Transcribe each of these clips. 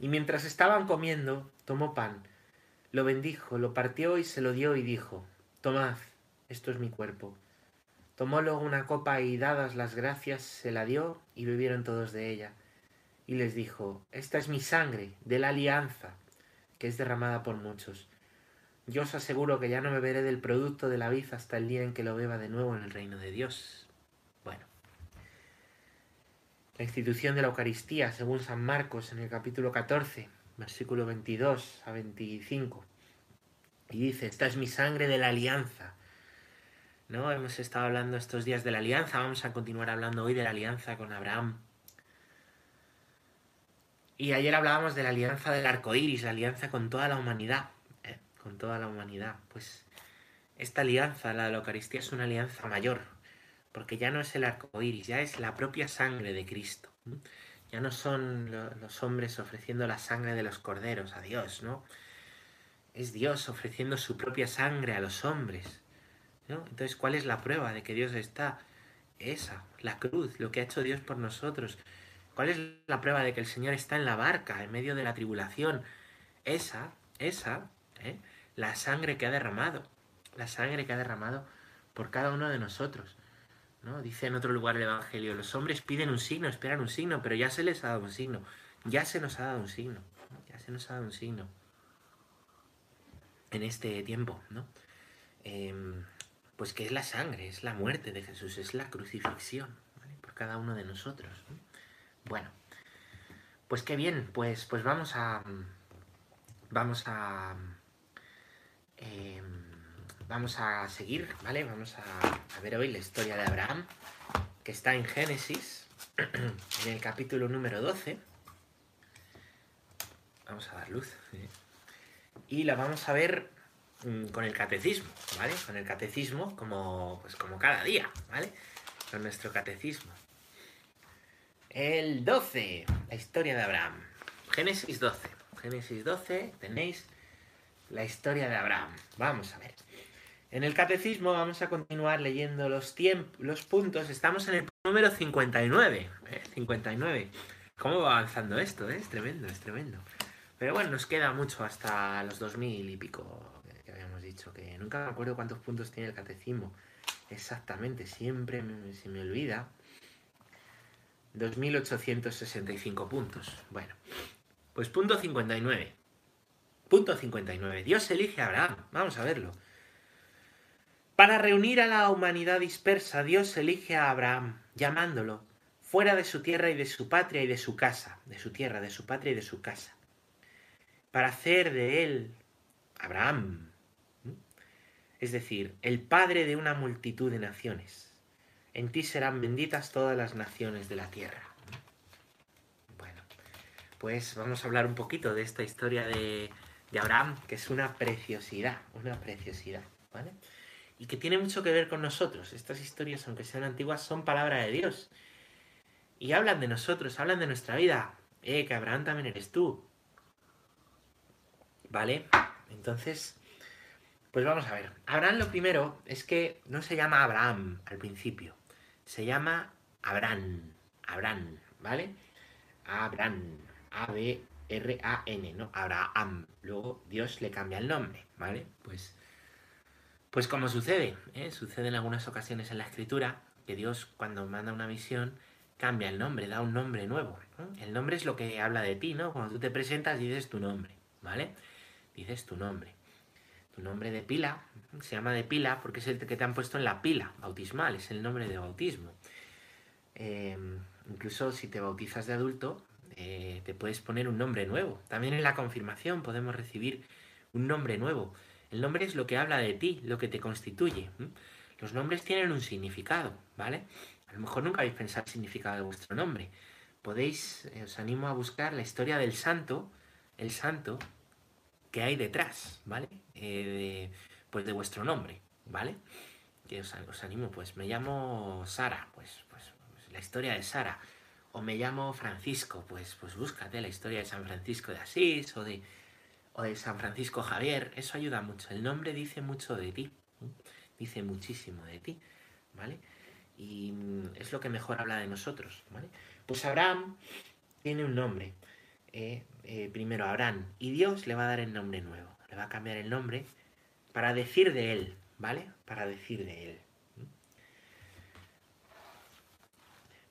Y mientras estaban comiendo, tomó pan, lo bendijo, lo partió y se lo dio y dijo, Tomad, esto es mi cuerpo. Tomó luego una copa y dadas las gracias se la dio y bebieron todos de ella. Y les dijo, Esta es mi sangre de la alianza, que es derramada por muchos. Yo os aseguro que ya no beberé del producto de la vid hasta el día en que lo beba de nuevo en el reino de Dios. La institución de la Eucaristía, según San Marcos en el capítulo 14, versículo 22 a 25. Y dice, esta es mi sangre de la alianza. ¿No? Hemos estado hablando estos días de la alianza, vamos a continuar hablando hoy de la alianza con Abraham. Y ayer hablábamos de la alianza del arco iris, la alianza con toda la humanidad con toda la humanidad. Pues esta alianza, la de la Eucaristía, es una alianza mayor, porque ya no es el arco iris, ya es la propia sangre de Cristo. Ya no son los hombres ofreciendo la sangre de los corderos a Dios, ¿no? Es Dios ofreciendo su propia sangre a los hombres. ¿no? Entonces, ¿cuál es la prueba de que Dios está? Esa, la cruz, lo que ha hecho Dios por nosotros. ¿Cuál es la prueba de que el Señor está en la barca, en medio de la tribulación? Esa, esa, ¿eh? la sangre que ha derramado, la sangre que ha derramado por cada uno de nosotros. ¿No? Dice en otro lugar el Evangelio, los hombres piden un signo, esperan un signo, pero ya se les ha dado un signo, ya se nos ha dado un signo, ya se nos ha dado un signo en este tiempo, ¿no? Em, pues que es la sangre, es la muerte de Jesús, es la crucifixión por cada uno de nosotros. Bueno, pues qué bien, pues, pues vamos a... Vamos a Em, vamos a seguir, ¿vale? Vamos a, ver hoy la historia de Abraham, que está en Génesis, en el capítulo número 12. Vamos a dar luz. Y la vamos a ver mm, con el catecismo, ¿vale? Con el catecismo como, pues como cada día, ¿vale? Con nuestro catecismo. El 12, la historia de Abraham. Génesis 12. Génesis 12, tenéis la historia de Abraham. Vamos a ver. En el catecismo vamos a continuar leyendo los, los puntos. Estamos en el número 59. 59. ¿eh? ¿Cómo va avanzando esto? Eh? Es tremendo, es tremendo. Pero bueno, nos queda mucho hasta los 2000 y pico que habíamos dicho. Que nunca me acuerdo cuántos puntos tiene el catecismo. Exactamente, siempre se me olvida. 2865 puntos. Bueno, pues punto 59. Punto 59. Dios elige a Abraham. Vamos a verlo. Para reunir a la humanidad dispersa, Dios elige a Abraham, llamándolo fuera de su tierra y de su patria y de su casa, de su tierra, de su patria y de su casa, para hacer de él Abraham, es decir, el padre de una multitud de naciones. En ti serán benditas todas las naciones de la tierra. Bueno, pues vamos a hablar un poquito de esta historia de de Abraham, que es una preciosidad, una preciosidad, ¿vale? Y que tiene mucho que ver con nosotros. Estas historias, aunque sean antiguas, son palabra de Dios. Y hablan de nosotros, hablan de nuestra vida. Eh, que Abraham también eres tú. ¿Vale? Entonces, pues vamos a ver. Abraham lo primero es que no se llama Abraham al principio. Se llama Abraham. Abraham, ¿vale? Abraham. A-B R-A-N, ¿no? Abraham. Luego Dios le cambia el nombre, ¿vale? Pues, pues como sucede, ¿eh? sucede en algunas ocasiones en la escritura, que Dios cuando manda una visión cambia el nombre, da un nombre nuevo. El nombre es lo que habla de ti, ¿no? Cuando tú te presentas dices tu nombre, ¿vale? Dices tu nombre. Tu nombre de pila se llama de pila porque es el que te han puesto en la pila bautismal, es el nombre de bautismo. Eh, incluso si te bautizas de adulto, eh, te puedes poner un nombre nuevo. También en la confirmación podemos recibir un nombre nuevo. El nombre es lo que habla de ti, lo que te constituye. Los nombres tienen un significado, ¿vale? A lo mejor nunca habéis pensado el significado de vuestro nombre. Podéis, eh, os animo a buscar la historia del santo, el santo que hay detrás, ¿vale? Eh, pues de vuestro nombre, ¿vale? Que os, animo, pues me llamo Sara, pues, pues, pues la historia de Sara o me llamo Francisco, pues, pues búscate la historia de San Francisco de Asís o de, o de San Francisco Javier, eso ayuda mucho. El nombre dice mucho de ti, dice muchísimo de ti, ¿vale? Y mm, es lo que mejor habla de nosotros, ¿vale? Pues Abraham tiene un nombre. eh, eh, primero Abraham, y Dios le va a dar el nombre nuevo, le va a cambiar el nombre para decir de él, ¿vale? Para decir de él.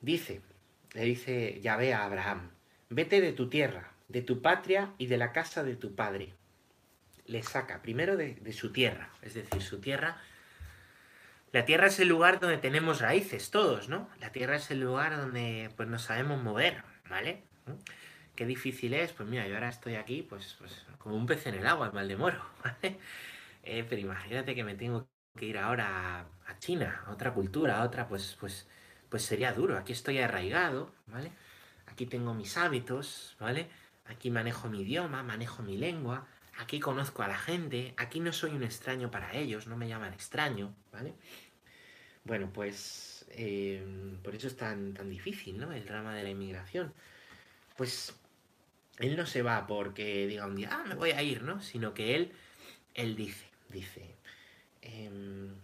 Dice, le dice Yahvé a Abraham, vete de tu tierra, de tu patria y de la casa de tu padre. Le saca primero de, de su tierra, es decir, su tierra la tierra es el lugar donde tenemos raíces todos, ¿no? La tierra es el lugar donde pues nos sabemos mover, ¿vale? Qué difícil es, pues mira, yo ahora estoy aquí, pues, pues como un pez en el agua, en Valdemoro, ¿vale? Eh, pero imagínate que me tengo que ir ahora a China, a otra cultura, a otra, pues, pues, pues sería duro. Aquí estoy arraigado, ¿vale? Aquí tengo mis hábitos, ¿vale? Aquí manejo mi idioma, manejo mi lengua, aquí conozco a la gente, aquí no soy un extraño para ellos, no me llaman extraño, ¿vale? Bueno, pues eh, por eso es tan, tan difícil, ¿no? El drama de la inmigración. Pues él no se va porque diga un día, ah, me voy a ir, ¿no? Sino que él, él dice, dice, em,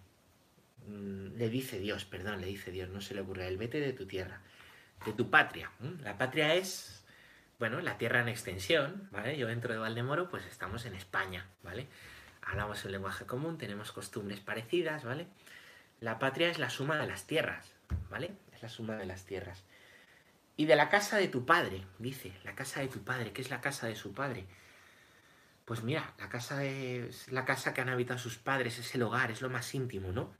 le dice Dios, perdón, le dice Dios, no se le ocurre, el vete de tu tierra, de tu patria. La patria es bueno, la tierra en extensión, ¿vale? Yo dentro de Valdemoro, pues estamos en España, ¿vale? Hablamos el lenguaje común, tenemos costumbres parecidas, ¿vale? La patria es la suma de las tierras, ¿vale? Es la suma de las tierras. Y de la casa de tu padre, dice, la casa de tu padre, ¿qué es la casa de su padre? Pues mira, la casa es la casa que han habitado sus padres, es el hogar, es lo más íntimo, ¿no?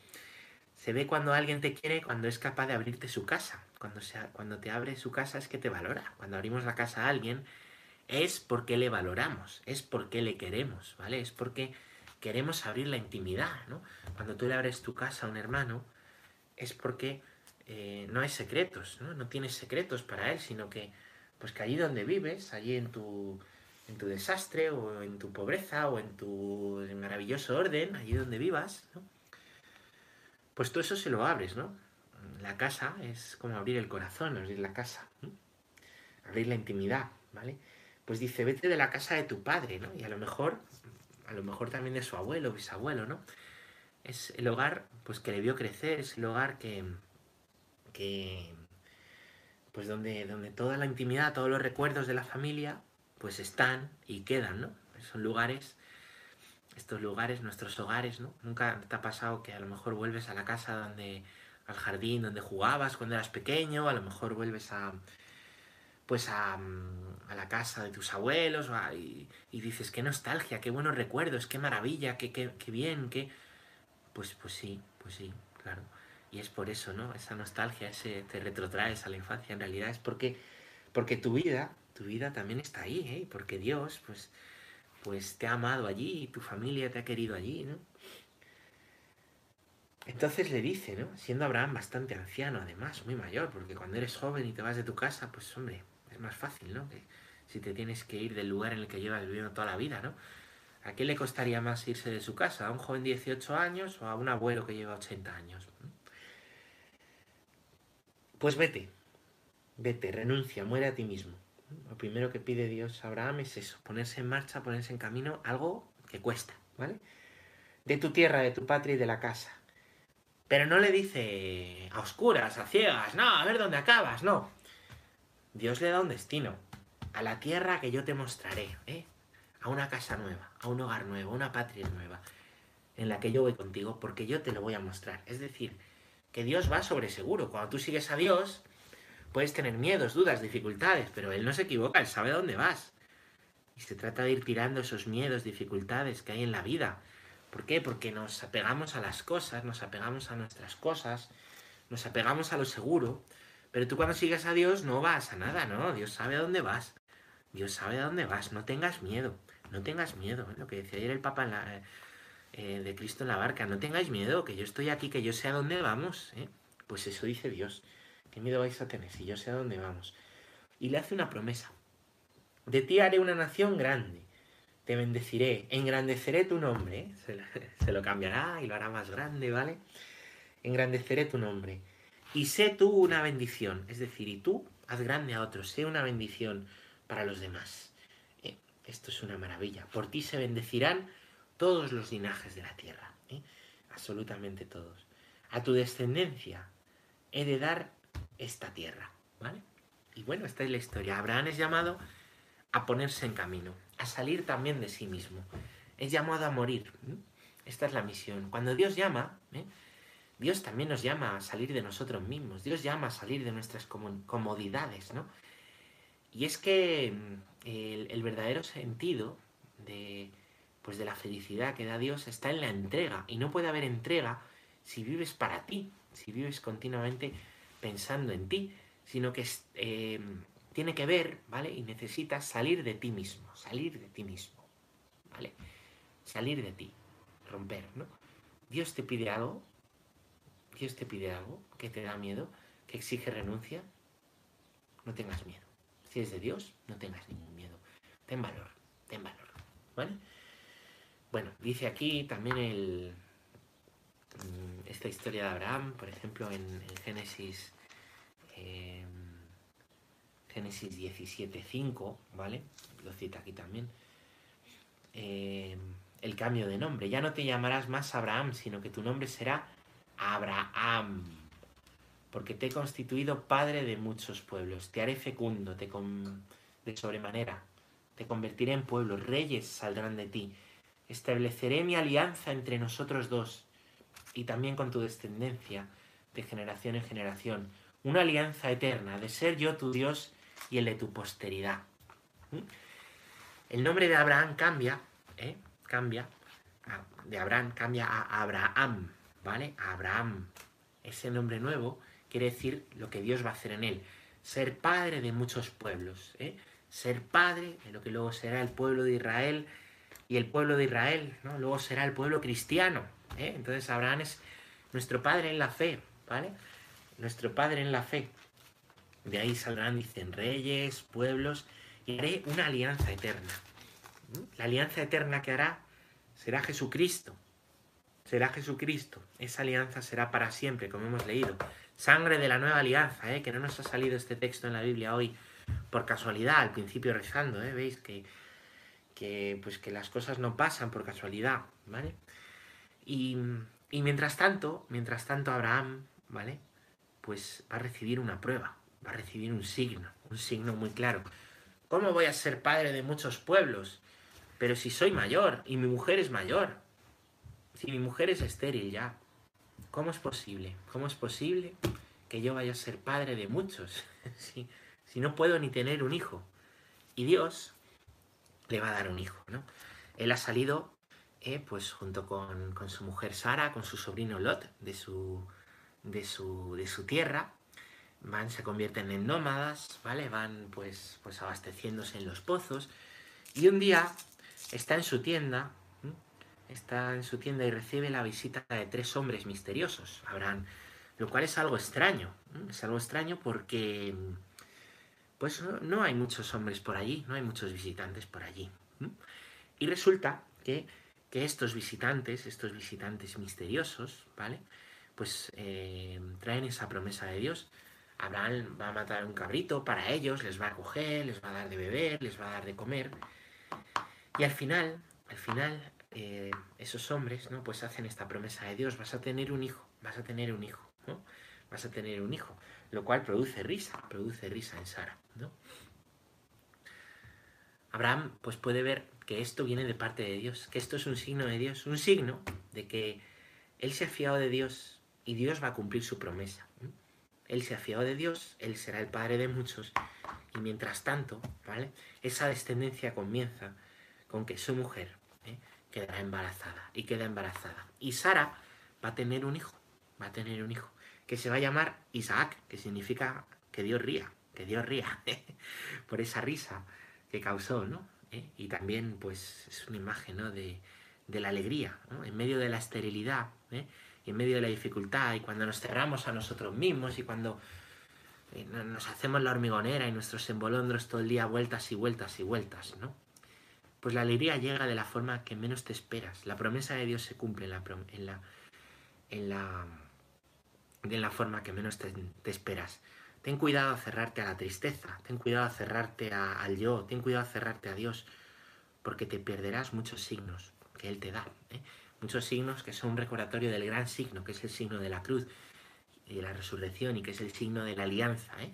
Se ve cuando alguien te quiere, cuando es capaz de abrirte su casa. Cuando, cuando te abre su casa es que te valora. Cuando abrimos la casa a alguien es porque le valoramos, es porque le queremos, ¿vale? Es porque queremos abrir la intimidad, ¿no? Cuando tú le abres tu casa a un hermano es porque eh, no hay secretos, ¿no? No tienes secretos para él, sino que, pues allí donde vives, allí en tu, en tu desastre o en tu pobreza o en tu maravilloso orden, allí donde vivas, ¿no? Pues todo eso se lo abres, ¿no? La casa es como abrir el corazón, abrir la casa, abrir la intimidad, ¿vale? Pues dice, vete de la casa de tu padre, ¿no? Y a lo mejor, a lo mejor también de su abuelo, bisabuelo, ¿no? Es el hogar, pues que le vio crecer, es el hogar que, que pues donde, donde toda la intimidad, todos los recuerdos de la familia, pues están y quedan, ¿no? Son lugares estos lugares, nuestros hogares, ¿no? Nunca te ha pasado que a lo mejor vuelves a la casa donde, al jardín donde jugabas cuando eras pequeño, a lo mejor vuelves a, pues a, a la casa de tus abuelos y, dices, qué nostalgia, qué buenos recuerdos, qué maravilla, qué, qué, qué bien, qué... Pues, pues sí, pues sí, claro. Y es por eso, ¿no? Esa nostalgia, ese te retrotraes a la infancia, en realidad es porque, porque tu vida, tu vida también está ahí, ¿eh? Porque Dios, pues pues te ha amado allí, tu familia te ha querido allí, ¿no? Entonces le dice, ¿no? Siendo Abraham bastante anciano, además, muy mayor, porque cuando eres joven y te vas de tu casa, pues hombre, es más fácil, ¿no? Que si te tienes que ir del lugar en el que llevas viviendo toda la vida, ¿no? ¿A qué le costaría más irse de su casa? ¿A un joven de 18 años o a un abuelo que lleva 80 años? Pues vete, vete, renuncia, muere a ti mismo. Lo primero que pide Dios a Abraham es eso, ponerse en marcha, ponerse en camino, algo que cuesta, ¿vale? De tu tierra, de tu patria y de la casa. Pero no le dice a oscuras, a ciegas, no, a ver dónde acabas, no. Dios le da un destino, a la tierra que yo te mostraré, ¿eh? A una casa nueva, a un hogar nuevo, a una patria nueva, en la que yo voy contigo, porque yo te lo voy a mostrar. Es decir, que Dios va sobre seguro. Cuando tú sigues a Dios, Puedes tener miedos, dudas, dificultades, pero él no se equivoca, él sabe dónde vas. Y se trata de ir tirando esos miedos, dificultades que hay en la vida. ¿Por qué? Porque nos apegamos a las cosas, nos apegamos a nuestras cosas, nos apegamos a lo seguro. Pero tú cuando sigues a Dios no vas a nada, ¿no? Dios sabe a dónde vas. Dios sabe a dónde vas. No tengas miedo. No tengas miedo. ¿eh? Lo que decía ayer el Papa eh, de Cristo en la barca. No tengáis miedo, que yo estoy aquí, que yo sé a dónde vamos. ¿eh? Pues eso dice Dios. ¿Qué miedo vais a tener si yo sé a dónde vamos? Y le hace una promesa. De ti haré una nación grande. Te bendeciré, engrandeceré tu nombre. Se, lo cambiará y lo hará más grande, ¿vale? Engrandeceré tu nombre. Y sé tú una bendición. Es decir, y tú haz grande a otros. Sé una bendición para los demás. ¿eh? Esto es una maravilla. Por ti se bendecirán todos los linajes de la tierra. ¿eh? Absolutamente todos. A tu descendencia he de dar esta tierra, ¿vale? Y bueno, esta es la historia. Abraham es llamado a ponerse en camino, a salir también de sí mismo. Es llamado a morir. Esta es la misión. Cuando Dios llama, ¿eh? Dios también nos llama a salir de nosotros mismos. Dios llama a salir de nuestras comodidades, ¿no? Y es que mm, el, verdadero sentido de, pues de la felicidad que da Dios está en la entrega. Y no puede haber entrega si vives para ti, si vives continuamente pensando en ti, sino que eh, tiene que ver, ¿vale? Y necesitas salir de ti mismo, salir de ti mismo, ¿vale? Salir de ti, romper, ¿no? Dios te pide algo, Dios te pide algo que te da miedo, que exige renuncia, no tengas miedo. Si es de Dios, no tengas ningún miedo. Ten valor, ten valor, ¿vale? Bueno, dice aquí también el, Mm, esta historia de Abraham, por ejemplo, en, Génesis, em, Génesis 17.5, ¿vale? Lo cita aquí también. Em, el cambio de nombre. Ya no te llamarás más Abraham, sino que tu nombre será Abraham. Porque te he constituido padre de muchos pueblos. Te haré fecundo, te de sobremanera. Te convertiré en pueblo. Reyes saldrán de ti. Estableceré mi alianza entre nosotros dos y también con tu descendencia de generación en generación, una alianza eterna de ser yo tu Dios y el de tu posteridad. ¿Mm? El nombre de Abraham cambia, ¿eh? cambia, de Abraham cambia a Abraham, ¿vale? Abraham. Ese nombre nuevo quiere decir lo que Dios va a hacer en él, ser padre de muchos pueblos, ¿eh? ser padre de lo que luego será el pueblo de Israel y el pueblo de Israel, ¿no? Luego será el pueblo cristiano, ¿eh? Entonces Abraham es nuestro padre en la fe, ¿vale? Nuestro padre en la fe. De ahí saldrán, dicen, reyes, pueblos, y haré una alianza eterna. La alianza eterna que hará será Jesucristo. Será Jesucristo. Esa alianza será para siempre, como hemos leído. Sangre de la nueva alianza, ¿eh? que no nos ha salido este texto en la Biblia hoy por casualidad, al principio rezando, ¿eh? ¿Veis? Que, que, pues que las cosas no pasan por casualidad, ¿vale? Y, mientras tanto, mientras tanto Abraham, ¿vale? Pues va a recibir una prueba, va a recibir un signo, un signo muy claro. ¿Cómo voy a ser padre de muchos pueblos? Pero si soy mayor y mi mujer es mayor, si mi mujer es estéril ya, ¿cómo es posible? ¿Cómo es posible que yo vaya a ser padre de muchos? si, no puedo ni tener un hijo. Y Dios le va a dar un hijo, ¿no? Él ha salido eh, pues junto con, su mujer Sara, con su sobrino Lot, de su, de su, de su tierra, van, se convierten en nómadas, ¿vale? Van pues, pues abasteciéndose en los pozos. Y un día está en su tienda, está en su tienda y recibe la visita de tres hombres misteriosos, lo cual es algo extraño, es algo extraño porque pues no, hay muchos hombres por allí, no hay muchos visitantes por allí. Y resulta que que estos visitantes, estos visitantes misteriosos, ¿vale? Pues eh, traen esa promesa de Dios. Abraham va a matar un cabrito para ellos, les va a coger, les va a dar de beber, les va a dar de comer. Y al final, al final, eh, esos hombres, ¿no? Pues hacen esta promesa de Dios, vas a tener un hijo, vas a tener un hijo, ¿no? Vas a tener un hijo, lo cual produce risa, produce risa en Sara, ¿no? Abraham, pues puede ver que esto viene de parte de Dios, que esto es un signo de Dios, un signo de que Él se ha fiado de Dios y Dios va a cumplir su promesa. Él se ha fiado de Dios, Él será el padre de muchos y mientras tanto, ¿vale? Esa descendencia comienza con que su mujer ¿eh? quedará embarazada y queda embarazada. Y Sara va a tener un hijo, va a tener un hijo que se va a llamar Isaac, que significa que Dios ría, que Dios ría por esa risa que causó, ¿no? ¿eh? Y también, pues, es una imagen de, la alegría, en medio de la esterilidad, ¿eh? Y en medio de la dificultad, y cuando nos cerramos a nosotros mismos, y cuando eh, nos hacemos la hormigonera y nuestros embolondros todo el día vueltas y vueltas y vueltas, ¿no? Pues la alegría llega de la forma que menos te esperas. La promesa de Dios se cumple en la, en la, en la, de la forma que menos te, te esperas. Ten cuidado a cerrarte a la tristeza, ten cuidado a cerrarte al yo, ten cuidado a cerrarte a Dios, porque te perderás muchos signos que Él te da. ¿eh? Muchos signos que son un recordatorio del gran signo, que es el signo de la cruz y de la resurrección y que es el signo de la alianza. ¿eh?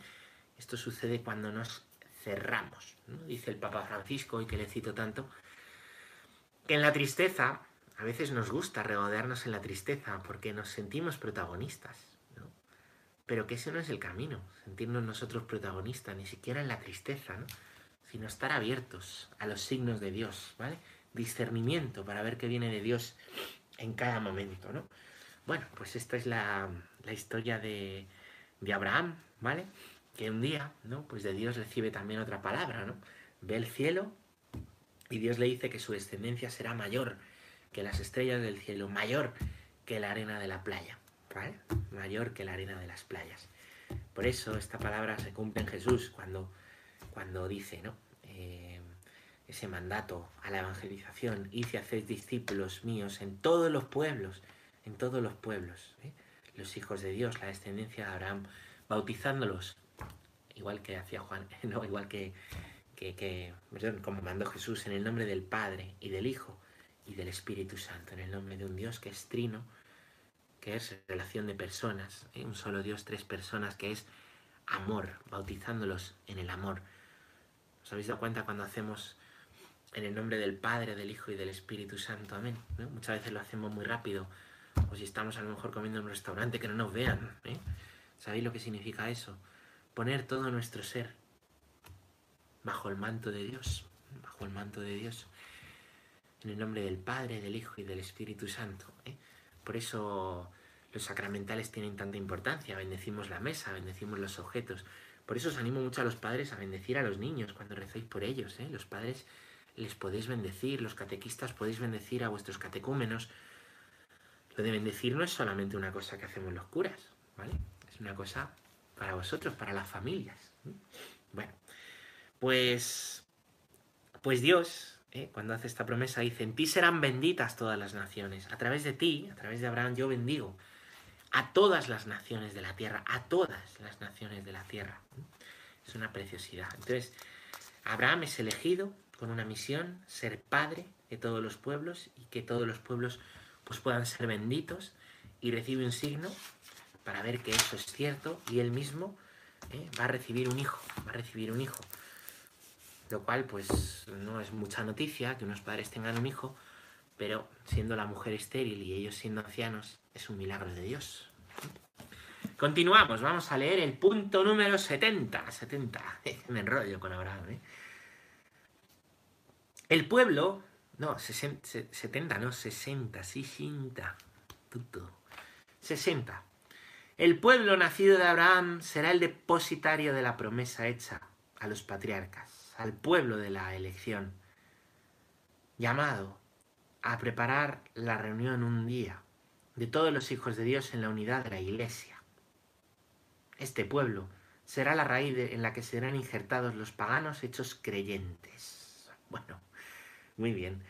Esto sucede cuando nos cerramos. Dice el Papa Francisco, y que le cito tanto, que en la tristeza a veces nos gusta regodearnos en la tristeza porque nos sentimos protagonistas, ¿no? Pero que ese no es el camino, sentirnos nosotros protagonistas, ni siquiera en la tristeza, ¿no? sino estar abiertos a los signos de Dios, ¿vale? Discernimiento para ver qué viene de Dios en cada momento, ¿no? Bueno, pues esta es la, la historia de, de Abraham, ¿vale? Que un día, ¿no? Pues de Dios recibe también otra palabra, ¿no? Ve el cielo y Dios le dice que su descendencia será mayor que las estrellas del cielo, mayor que la arena de la playa, ¿vale? Mayor que la arena de las playas. Por eso esta palabra se cumple en Jesús cuando, cuando dice, ¿no? Eh, ese mandato a la evangelización, y si hacéis discípulos míos en todos los pueblos, en todos los pueblos, ¿eh? los hijos de Dios, la descendencia de Abraham, bautizándolos, igual que hacía Juan, no, igual que, que, que como mandó Jesús, en el nombre del Padre y del Hijo y del Espíritu Santo, en el nombre de un Dios que es trino, que es relación de personas, ¿eh? un solo Dios, tres personas, que es amor, bautizándolos en el amor. ¿Os habéis dado cuenta cuando hacemos en el nombre del Padre, del Hijo y del Espíritu Santo? Amén. Muchas veces lo hacemos muy rápido, o si estamos a lo mejor comiendo en un restaurante, que no nos vean. ¿eh? ¿Sabéis lo que significa eso? Poner todo nuestro ser bajo el manto de Dios, bajo el manto de Dios en el nombre del Padre, del Hijo y del Espíritu Santo. ¿eh? Por eso los sacramentales tienen tanta importancia. Bendecimos la mesa, bendecimos los objetos. Por eso os animo mucho a los padres a bendecir a los niños cuando recéis por ellos. ¿eh? Los padres les podéis bendecir, los catequistas podéis bendecir a vuestros catecúmenos. Lo de bendecir no es solamente una cosa que hacemos los curas, ¿vale? Es una cosa para vosotros, para las familias. Bueno, pues, pues Dios ¿eh? cuando hace esta promesa, dice, en ti serán benditas todas las naciones. A través de ti, a través de Abraham, yo bendigo a todas las naciones de la tierra, a todas las naciones de la tierra. Es una preciosidad. Entonces, Abraham es elegido con una misión, ser padre de todos los pueblos y que todos los pueblos pues, puedan ser benditos y recibe un signo para ver que eso es cierto y él mismo ¿eh? va a recibir un hijo, va a recibir un hijo lo cual pues no es mucha noticia que unos padres tengan un hijo, pero siendo la mujer estéril y ellos siendo ancianos, es un milagro de Dios. Continuamos, vamos a leer el punto número 70. 70, me enrollo con Abraham. ¿eh? El pueblo, no, 70, no, 60, 60, 60. El pueblo nacido de Abraham será el depositario de la promesa hecha a los patriarcas al pueblo de la elección, llamado a preparar la reunión un día de todos los hijos de Dios en la unidad de la Iglesia. Este pueblo será la raíz en la que serán injertados los paganos hechos creyentes. Bueno, muy bien.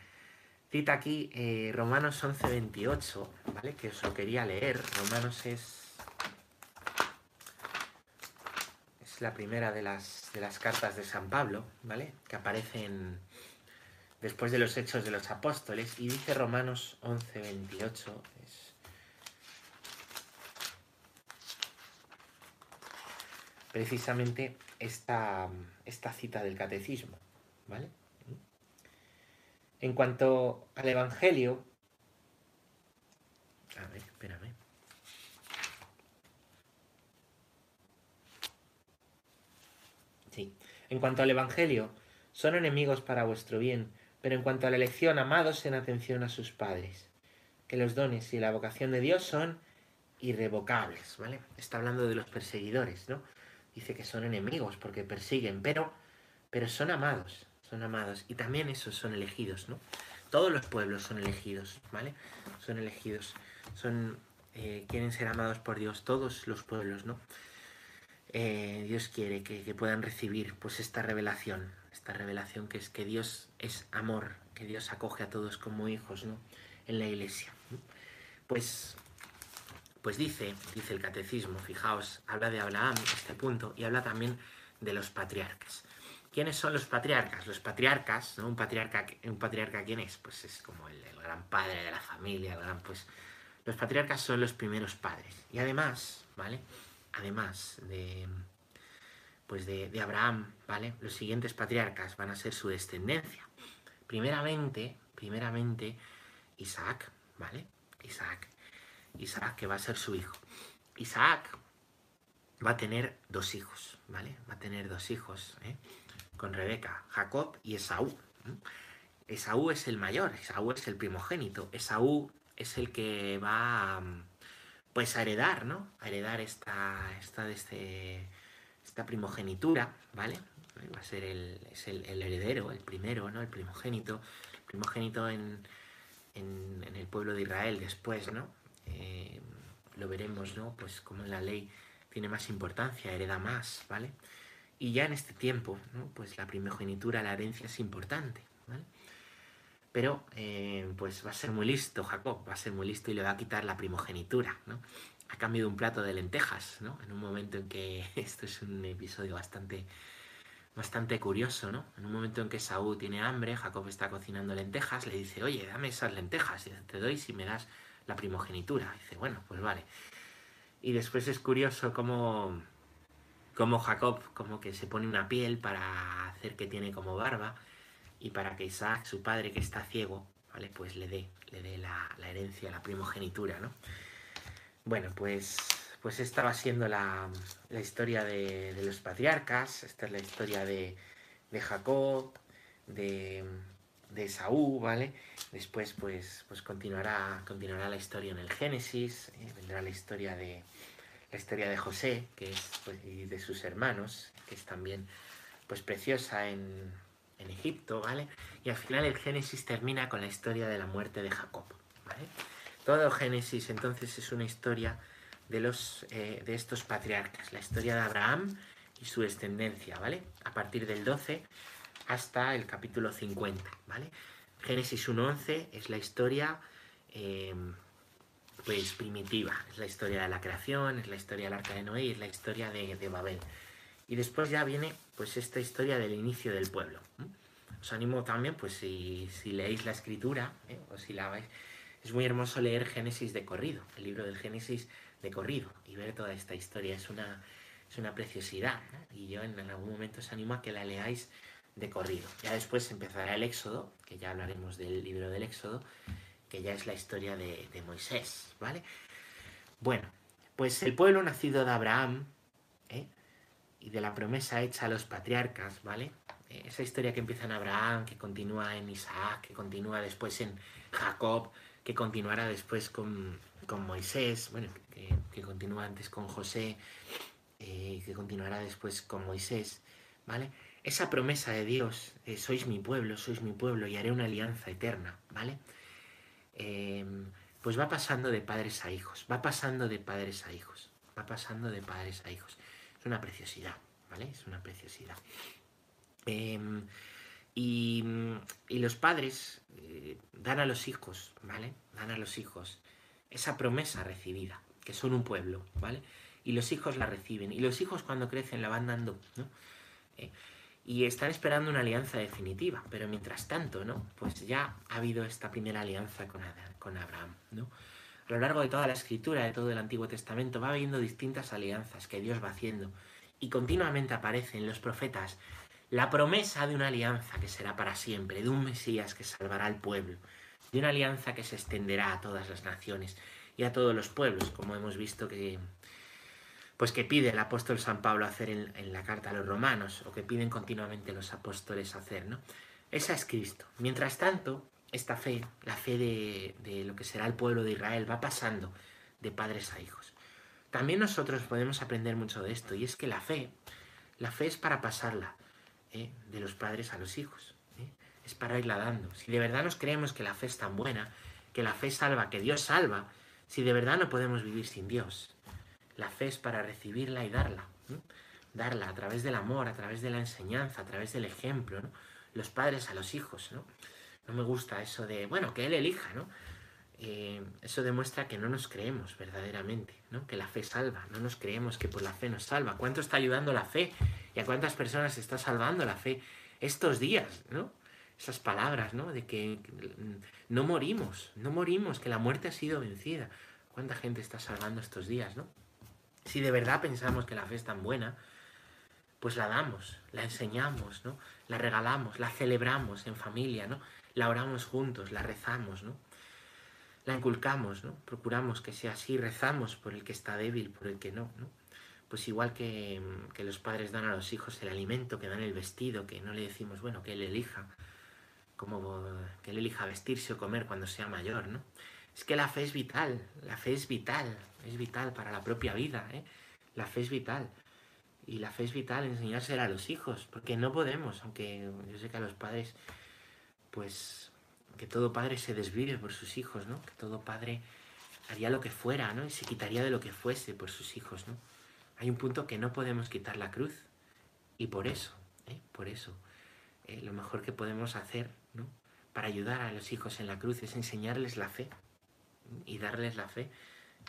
Cita aquí eh, Romanos 11:28, ¿vale? Que os lo quería leer. Romanos es la primera de las, de las cartas de San Pablo, ¿vale? Que aparecen después de los Hechos de los Apóstoles y dice Romanos 11, 28, es precisamente esta, esta cita del catecismo, ¿vale? En cuanto al Evangelio, a ver, espérame. En cuanto al Evangelio, son enemigos para vuestro bien, pero en cuanto a la elección, amados en atención a sus padres. Que los dones y la vocación de Dios son irrevocables, ¿vale? Está hablando de los perseguidores, ¿no? Dice que son enemigos porque persiguen, pero, pero son amados, son amados. Y también esos son elegidos, ¿no? Todos los pueblos son elegidos, ¿vale? Son elegidos, son, eh, quieren ser amados por Dios, todos los pueblos, ¿no? Eh, Dios quiere que, puedan recibir pues esta revelación, esta revelación que es que Dios es amor, que Dios acoge a todos como hijos, ¿no? En la iglesia. Pues, pues dice, dice el catecismo, fijaos, habla de Abraham, este punto, y habla también de los patriarcas. ¿Quiénes son los patriarcas? Los patriarcas, ¿no? Un patriarca, un patriarca ¿quién es? Pues es como el, gran padre de la familia, el gran, pues los patriarcas son los primeros padres. Y además, ¿vale? además de, pues de, de Abraham, ¿vale? Los siguientes patriarcas van a ser su descendencia. Primeramente, primeramente, Isaac, ¿vale? Isaac. Isaac, que va a ser su hijo. Isaac va a tener dos hijos, ¿vale? Va a tener dos hijos, ¿eh? Con Rebeca, Jacob y Esaú. ¿eh? Esaú es el mayor, Esaú es el primogénito. Esaú es el que va a, pues a heredar, ¿no? A heredar esta, esta, este, esta primogenitura, ¿vale? Va a ser el, es el, heredero, el primero, ¿no? El primogénito. El primogénito en, en, en el pueblo de Israel después, ¿no? Eh, lo veremos, ¿no? Pues como en la ley tiene más importancia, hereda más, ¿vale? Y ya en este tiempo, ¿no? Pues la primogenitura, la herencia es importante, ¿vale? Pero, eh, pues va a ser muy listo Jacob, va a ser muy listo y le va a quitar la primogenitura, ¿no? A cambio de un plato de lentejas, ¿no? En un momento en que, esto es un episodio bastante, bastante curioso, ¿no? En un momento en que Saúl tiene hambre, Jacob está cocinando lentejas, le dice, oye, dame esas lentejas, te doy si me das la primogenitura. dice, bueno, pues vale. Y después es curioso cómo, cómo Jacob como que se pone una piel para hacer que tiene como barba y para que Isaac, su padre que está ciego, ¿vale? Pues le dé, le dé la, la herencia, la primogenitura, ¿no? Bueno, pues, pues esta va siendo la, la historia de, de, los patriarcas, esta es la historia de, de Jacob, de, de Saúl, ¿vale? Después, pues, pues continuará, continuará la historia en el Génesis, ¿eh? vendrá la historia de la historia de José, que es pues, y de sus hermanos, que es también pues preciosa en, en, Egipto, ¿vale? Y al final el Génesis termina con la historia de la muerte de Jacob, ¿vale? Todo Génesis entonces es una historia de los eh, de estos patriarcas, la historia de Abraham y su descendencia, ¿vale? A partir del 12 hasta el capítulo 50, ¿vale? Génesis 1.11 es la historia eh, pues primitiva, es la historia de la creación, es la historia del arca de Noé y es la historia de, de Babel. Y después ya viene pues esta historia del inicio del pueblo. ¿eh? Os animo también, pues si, si leéis la escritura, ¿eh? o si la vais, es muy hermoso leer Génesis de corrido, el libro del Génesis de corrido, y ver toda esta historia, es una, es una preciosidad. ¿no? Y yo en algún momento os animo a que la leáis de corrido. Ya después empezará el Éxodo, que ya hablaremos del libro del Éxodo, que ya es la historia de, Moisés, ¿vale? Bueno, pues el pueblo nacido de Abraham ¿eh? y de la promesa hecha a los patriarcas, ¿vale? Esa historia que empieza en Abraham, que continúa en Isaac, que continúa después en Jacob, que continuará después con, con Moisés, bueno, que, que, continúa antes con José, eh, que continuará después con Moisés, ¿vale? esa promesa de Dios, eh, sois mi pueblo, sois mi pueblo y haré una alianza eterna, ¿vale? Eh, pues va pasando de padres a hijos, va pasando de padres a hijos, va pasando de padres a hijos. Es una preciosidad, ¿vale? Es una preciosidad. Eh, y, los padres eh, dan a los hijos, ¿vale? Dan a los hijos esa promesa recibida, que son un pueblo, ¿vale? Y los hijos la reciben. Y los hijos cuando crecen la van dando, ¿no? Y están esperando una alianza definitiva. Pero mientras tanto, ¿no? Pues ya ha habido esta primera alianza con, con Abraham, ¿no? A lo largo de toda la escritura, de todo el Antiguo Testamento, va habiendo distintas alianzas que Dios va haciendo. Y continuamente aparece en los profetas la promesa de una alianza que será para siempre, de un Mesías que salvará al pueblo, de una alianza que se extenderá a todas las naciones y a todos los pueblos, como hemos visto que pues que pide el apóstol San Pablo hacer en, la carta a los romanos, o que piden continuamente los apóstoles hacer, ¿no? Esa es Cristo. Mientras tanto, esta fe, la fe de, de lo que será el pueblo de Israel, va pasando de padres a hijos. También nosotros podemos aprender mucho de esto, y es que la fe, la fe es para pasarla ¿eh? de los padres a los hijos, ¿eh? es para irla dando. Si de verdad nos creemos que la fe es tan buena, que la fe salva, que Dios salva, si de verdad no podemos vivir sin Dios, la fe es para recibirla y darla. Darla a través del amor, a través de la enseñanza, a través del ejemplo. ¿no? Los padres a los hijos. ¿no? no me gusta eso de, bueno, que él elija. ¿no? Eh, eso demuestra que no nos creemos verdaderamente, ¿no? que la fe salva. No nos creemos que por la fe nos salva. ¿Cuánto está ayudando la fe? ¿Y a cuántas personas está salvando la fe estos días? ¿no? Esas palabras, ¿no? De que no morimos, no morimos, que la muerte ha sido vencida. ¿Cuánta gente está salvando estos días, no? Si de verdad pensamos que la fe es tan buena, pues la damos, la enseñamos, ¿no? La regalamos, la celebramos en familia, ¿no? La oramos juntos, la rezamos, ¿no? La inculcamos, ¿no? Procuramos que sea así, rezamos por el que está débil, por el que no, ¿no? Pues igual que, que los padres dan a los hijos el alimento, que dan el vestido, que no le decimos, bueno, que él elija, como que él elija vestirse o comer cuando sea mayor, ¿no? Es que la fe es vital, la fe es vital, es vital para la propia vida, ¿eh? La fe es vital. Y la fe es vital enseñársela a los hijos, porque no podemos, aunque yo sé que a los padres, pues, que todo padre se desvive por sus hijos, ¿no? Que todo padre haría lo que fuera, ¿no? Y se quitaría de lo que fuese por sus hijos, ¿no? Hay un punto que no podemos quitar la cruz. Y por eso, ¿eh? Por eso, eh, lo mejor que podemos hacer, ¿no? Para ayudar a los hijos en la cruz es enseñarles la fe y darles la fe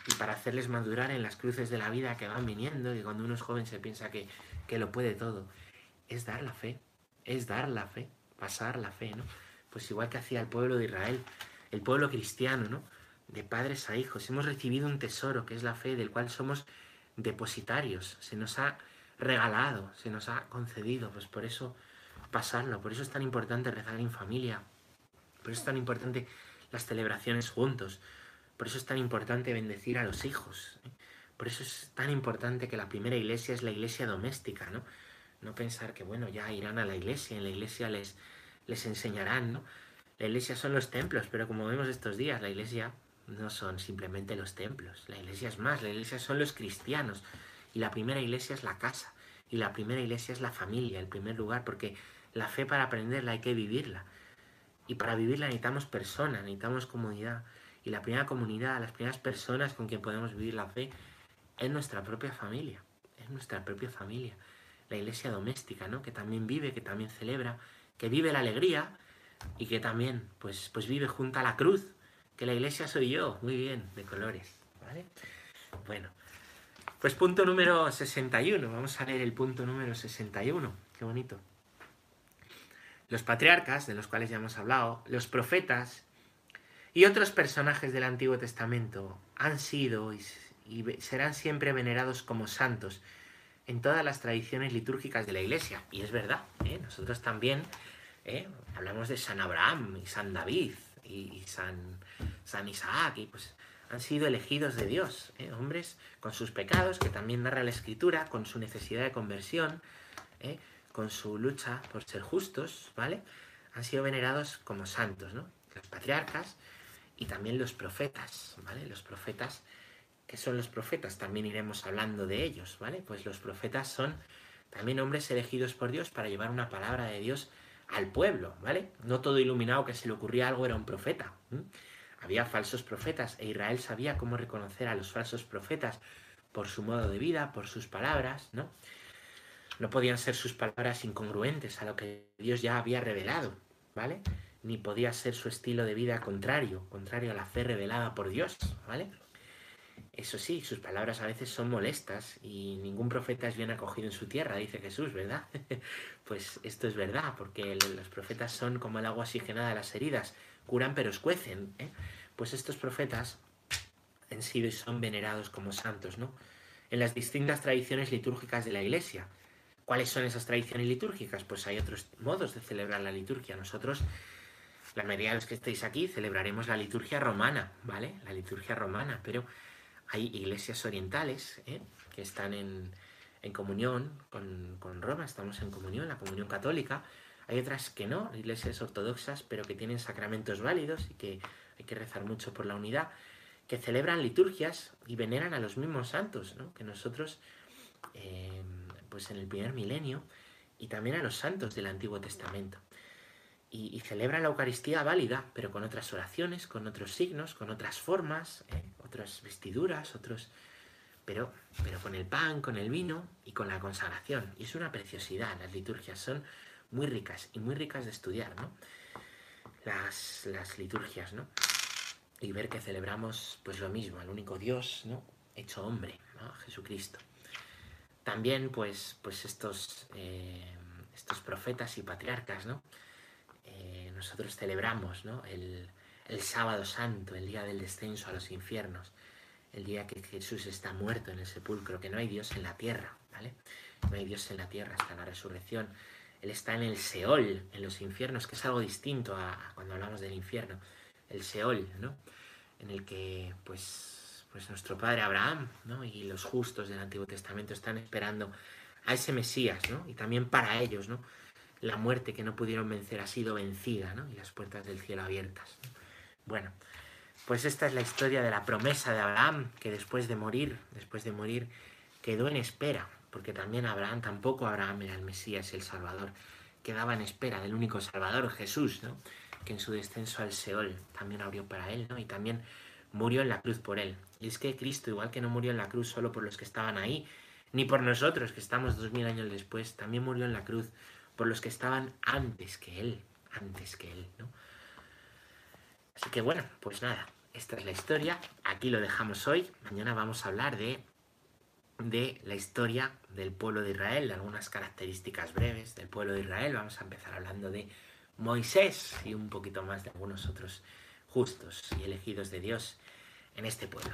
y para hacerles madurar en las cruces de la vida que van viniendo y cuando uno es joven se piensa que, que lo puede todo, es dar la fe, es dar la fe, pasar la fe, ¿no? Pues igual que hacía el pueblo de Israel, el pueblo cristiano, ¿no? De padres a hijos, hemos recibido un tesoro que es la fe del cual somos depositarios, se nos ha regalado, se nos ha concedido, pues por eso pasarlo, por eso es tan importante rezar en familia, por eso es tan importante las celebraciones juntos, por eso es tan importante bendecir a los hijos. ¿eh? Por eso es tan importante que la primera iglesia es la iglesia doméstica, ¿no? No pensar que, bueno, ya irán a la iglesia, en la iglesia les, les enseñarán, ¿no? La iglesia son los templos, pero como vemos estos días, la iglesia no son simplemente los templos. La iglesia es más, la iglesia son los cristianos. Y la primera iglesia es la casa. Y la primera iglesia es la familia, el primer lugar, porque la fe para aprenderla hay que vivirla. Y para vivirla necesitamos personas, necesitamos comunidad. Y la primera comunidad, las primeras personas con quien podemos vivir la fe es nuestra propia familia, es nuestra propia familia. La iglesia doméstica, ¿no? Que también vive, que también celebra, que vive la alegría y que también, pues, pues vive junto a la cruz, que la iglesia soy yo, muy bien, de colores, ¿vale? Bueno, pues punto número 61, vamos a leer el punto número 61, qué bonito. Los patriarcas, de los cuales ya hemos hablado, los profetas y otros personajes del Antiguo Testamento han sido y, serán siempre venerados como santos en todas las tradiciones litúrgicas de la Iglesia. Y es verdad, ¿eh? nosotros también ¿eh? hablamos de San Abraham y San David y, San, San, Isaac, y pues han sido elegidos de Dios, ¿eh? hombres con sus pecados, que también narra la Escritura, con su necesidad de conversión, con su lucha por ser justos, ¿vale? Han sido venerados como santos, ¿no? Los patriarcas, y también los profetas, ¿vale? Los profetas, ¿qué son los profetas? También iremos hablando de ellos, ¿vale? Pues los profetas son también hombres elegidos por Dios para llevar una palabra de Dios al pueblo, ¿vale? No todo iluminado que se le ocurría algo era un profeta. Había falsos profetas e Israel sabía cómo reconocer a los falsos profetas por su modo de vida, por sus palabras, ¿no? No podían ser sus palabras incongruentes a lo que Dios ya había revelado, ¿vale? Ni podía ser su estilo de vida contrario, contrario a la fe revelada por Dios, ¿vale? Eso sí, sus palabras a veces son molestas y ningún profeta es bien acogido en su tierra, dice Jesús, ¿verdad? pues esto es verdad, porque los profetas son como el agua oxigenada de las heridas, curan pero escuecen. ¿eh? Pues estos profetas han sido y son venerados como santos, ¿no? En las distintas tradiciones litúrgicas de la Iglesia. ¿Cuáles son esas tradiciones litúrgicas? Pues hay otros modos de celebrar la liturgia. Nosotros la mayoría de los que estéis aquí celebraremos la liturgia romana, ¿vale? La liturgia romana, pero hay iglesias orientales ¿eh? que están en, comunión con, con, Roma, estamos en comunión, la comunión católica. Hay otras que no, iglesias ortodoxas, pero que tienen sacramentos válidos y que hay que rezar mucho por la unidad, que celebran liturgias y veneran a los mismos santos, ¿no? Que nosotros, eh, pues en el primer milenio, y también a los santos del Antiguo Testamento y, celebran la Eucaristía válida, pero con otras oraciones, con otros signos, con otras formas, eh, otras vestiduras, otros... Pero, pero con el pan, con el vino y con la consagración. Y es una preciosidad, las liturgias son muy ricas y muy ricas de estudiar, ¿no? Las, las liturgias, ¿no? Y ver que celebramos pues lo mismo, al único Dios, ¿no? Hecho hombre, ¿no? Jesucristo. También pues, pues estos, eh, estos profetas y patriarcas, ¿no? Nosotros celebramos el, sábado santo, el día del descenso a los infiernos, el día que Jesús está muerto en el sepulcro, que no hay Dios en la tierra, ¿vale? no hay Dios en la tierra hasta la resurrección. Él está en el Seol, en los infiernos, que es algo distinto a, cuando hablamos del infierno. El Seol, ¿no? En el que, pues, pues nuestro padre Abraham, ¿no? Y los justos del Antiguo Testamento están esperando a ese Mesías, ¿no? Y también para ellos, ¿no? La muerte que no pudieron vencer ha sido vencida, ¿no? Y las puertas del cielo abiertas. Bueno, pues esta es la historia de la promesa de Abraham, que después de morir, después de morir, quedó en espera, porque también Abraham, tampoco Abraham era el Mesías, el Salvador, quedaba en espera del único Salvador, Jesús, ¿no? que en su descenso al Seol también abrió para él, ¿no? y también murió en la cruz por él. Y es que Cristo, igual que no murió en la cruz solo por los que estaban ahí, ni por nosotros, que estamos dos mil años después, también murió en la cruz por los que estaban antes que él, antes que él, ¿no? Así que bueno, pues nada, esta es la historia, aquí lo dejamos hoy, mañana vamos a hablar de de la historia del pueblo de Israel, de algunas características breves del pueblo de Israel. Vamos a empezar hablando de Moisés y un poquito más de algunos otros justos y elegidos de Dios en este pueblo.